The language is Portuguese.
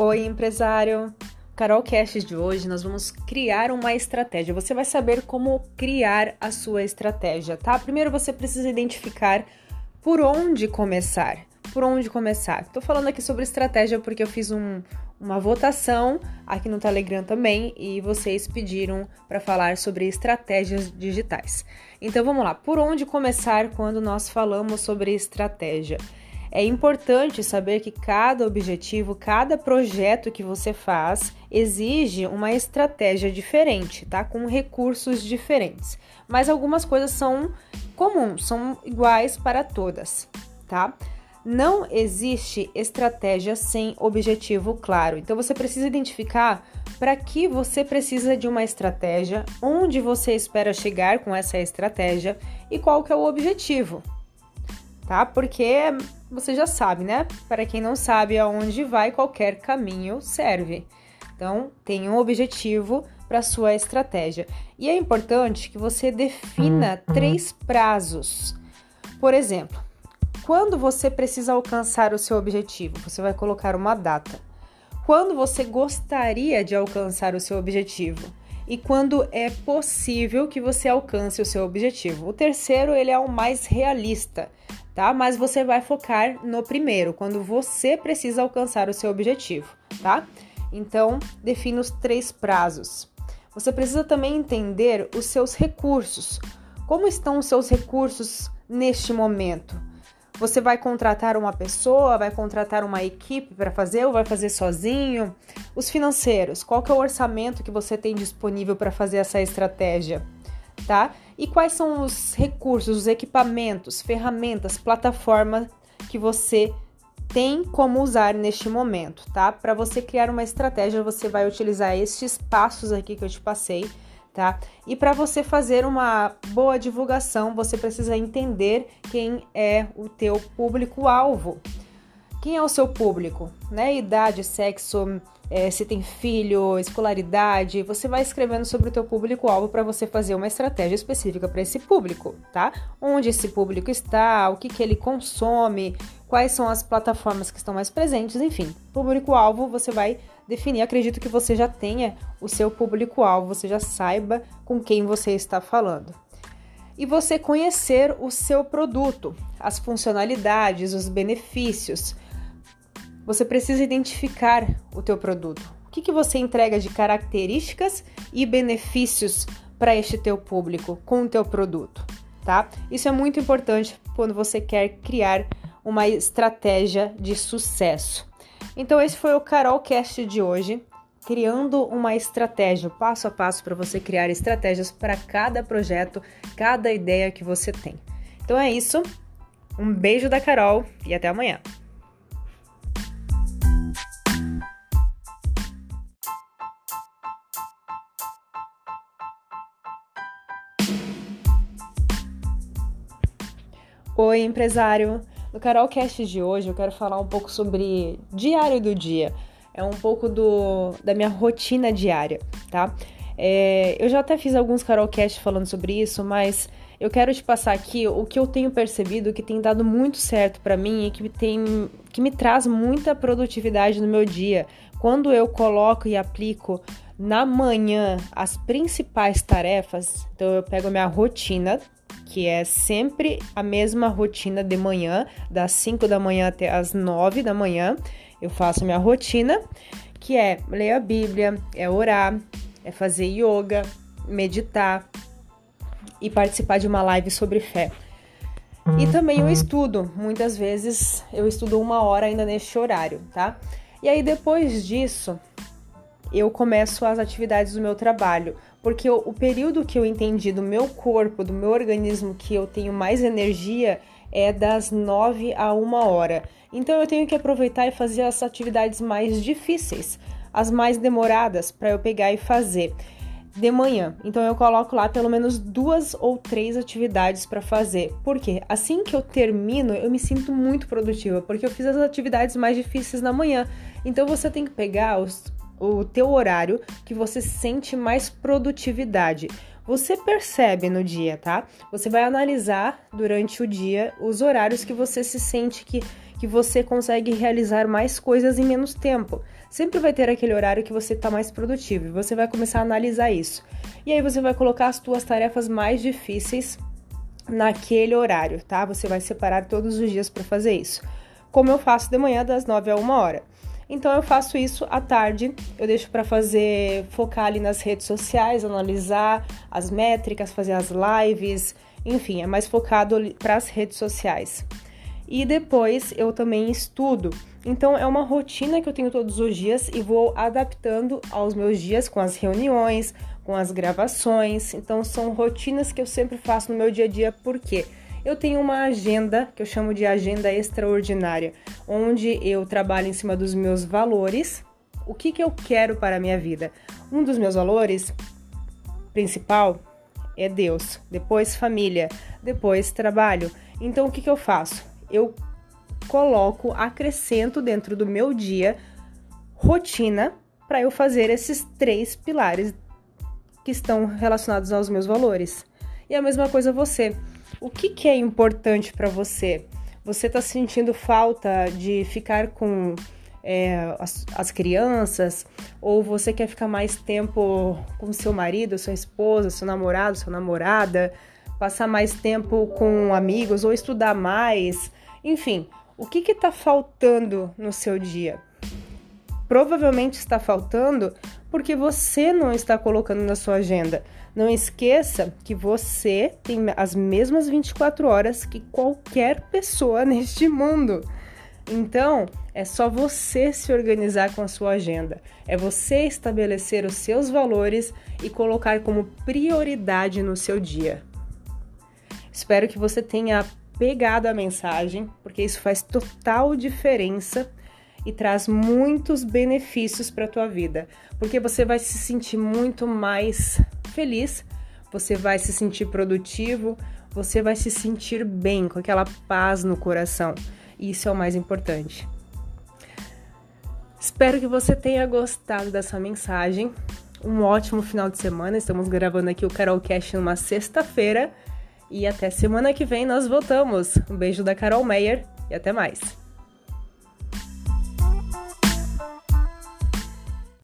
Oi, empresário! Carol Cash de hoje nós vamos criar uma estratégia. Você vai saber como criar a sua estratégia, tá? Primeiro você precisa identificar por onde começar. Por onde começar? Tô falando aqui sobre estratégia porque eu fiz um, uma votação aqui no Telegram também e vocês pediram para falar sobre estratégias digitais. Então vamos lá, por onde começar quando nós falamos sobre estratégia? É importante saber que cada objetivo, cada projeto que você faz exige uma estratégia diferente, tá? Com recursos diferentes. Mas algumas coisas são comuns, são iguais para todas, tá? Não existe estratégia sem objetivo claro. Então você precisa identificar para que você precisa de uma estratégia, onde você espera chegar com essa estratégia e qual que é o objetivo, tá? Porque você já sabe, né? Para quem não sabe aonde vai, qualquer caminho serve. Então, tem um objetivo para sua estratégia. E é importante que você defina uhum. três prazos. Por exemplo, quando você precisa alcançar o seu objetivo, você vai colocar uma data. Quando você gostaria de alcançar o seu objetivo e quando é possível que você alcance o seu objetivo. O terceiro, ele é o mais realista tá? Mas você vai focar no primeiro, quando você precisa alcançar o seu objetivo, tá? Então, defina os três prazos. Você precisa também entender os seus recursos. Como estão os seus recursos neste momento? Você vai contratar uma pessoa, vai contratar uma equipe para fazer ou vai fazer sozinho? Os financeiros, qual que é o orçamento que você tem disponível para fazer essa estratégia? tá? E quais são os recursos, os equipamentos, ferramentas, plataformas que você tem como usar neste momento, tá? Para você criar uma estratégia, você vai utilizar estes passos aqui que eu te passei, tá? E para você fazer uma boa divulgação, você precisa entender quem é o teu público-alvo. Quem é o seu público, né? Idade, sexo, é, se tem filho, escolaridade, você vai escrevendo sobre o teu público-alvo para você fazer uma estratégia específica para esse público, tá? Onde esse público está, o que, que ele consome, quais são as plataformas que estão mais presentes, enfim. Público-alvo você vai definir. Acredito que você já tenha o seu público-alvo, você já saiba com quem você está falando. E você conhecer o seu produto, as funcionalidades, os benefícios, você precisa identificar o teu produto. O que, que você entrega de características e benefícios para este teu público com o teu produto, tá? Isso é muito importante quando você quer criar uma estratégia de sucesso. Então esse foi o Carol Cast de hoje, criando uma estratégia passo a passo para você criar estratégias para cada projeto, cada ideia que você tem. Então é isso. Um beijo da Carol e até amanhã. Oi, empresário! No Carolcast de hoje eu quero falar um pouco sobre diário do dia. É um pouco do, da minha rotina diária, tá? É, eu já até fiz alguns Carolcast falando sobre isso, mas eu quero te passar aqui o que eu tenho percebido que tem dado muito certo para mim e que tem que me traz muita produtividade no meu dia. Quando eu coloco e aplico na manhã as principais tarefas, então eu pego a minha rotina, que é sempre a mesma rotina de manhã, das 5 da manhã até as 9 da manhã. Eu faço minha rotina, que é ler a Bíblia, é orar, é fazer yoga, meditar e participar de uma live sobre fé. E também o estudo. Muitas vezes eu estudo uma hora ainda neste horário, tá? E aí depois disso, eu começo as atividades do meu trabalho porque o, período que eu entendi do meu corpo, do meu organismo, que eu tenho mais energia é das 9 a 1 hora. Então eu tenho que aproveitar e fazer as atividades mais difíceis, as mais demoradas, para eu pegar e fazer de manhã. Então eu coloco lá pelo menos duas ou três atividades para fazer. Porque assim que eu termino, eu me sinto muito produtiva, porque eu fiz as atividades mais difíceis na manhã. Então você tem que pegar os o teu horário que você sente mais produtividade. Você percebe no dia, tá? Você vai analisar durante o dia os horários que você se sente que, que você consegue realizar mais coisas em menos tempo. Sempre vai ter aquele horário que você está mais produtivo e você vai começar a analisar isso. E aí você vai colocar as suas tarefas mais difíceis naquele horário, tá? Você vai separar todos os dias para fazer isso. Como eu faço de manhã das 9 a 1 hora. Então eu faço isso à tarde, eu deixo para fazer, focar ali nas redes sociais, analisar as métricas, fazer as lives, enfim, é mais focado para as redes sociais. E depois eu também estudo. Então é uma rotina que eu tenho todos os dias e vou adaptando aos meus dias com as reuniões, com as gravações. Então são rotinas que eu sempre faço no meu dia a dia, porque quê? Eu tenho uma agenda que eu chamo de agenda extraordinária, onde eu trabalho em cima dos meus valores, o que, que eu quero para a minha vida. Um dos meus valores principal é Deus, depois família, depois trabalho. Então o que, que eu faço? Eu coloco, acrescento dentro do meu dia rotina para eu fazer esses três pilares que estão relacionados aos meus valores. E a mesma coisa você. O que, que é importante para você? Você está sentindo falta de ficar com é, as, as, crianças? Ou você quer ficar mais tempo com seu marido, sua esposa, seu namorado, sua namorada? Passar mais tempo com amigos ou estudar mais? Enfim, o que está faltando no seu dia? Provavelmente está faltando porque você não está colocando na sua agenda. Não esqueça que você tem as mesmas 24 horas que qualquer pessoa neste mundo. Então, é só você se organizar com a sua agenda. É você estabelecer os seus valores e colocar como prioridade no seu dia. Espero que você tenha pegado a mensagem, porque isso faz total diferença e traz muitos benefícios para a tua vida, porque você vai se sentir muito mais feliz, você vai se sentir produtivo, você vai se sentir bem, com aquela paz no coração. E isso é o mais importante. Espero que você tenha gostado dessa mensagem. Um ótimo final de semana. Estamos gravando aqui o Carol Cash numa sexta-feira. E até semana que vem nós voltamos. Um beijo da Carol Meyer e até mais.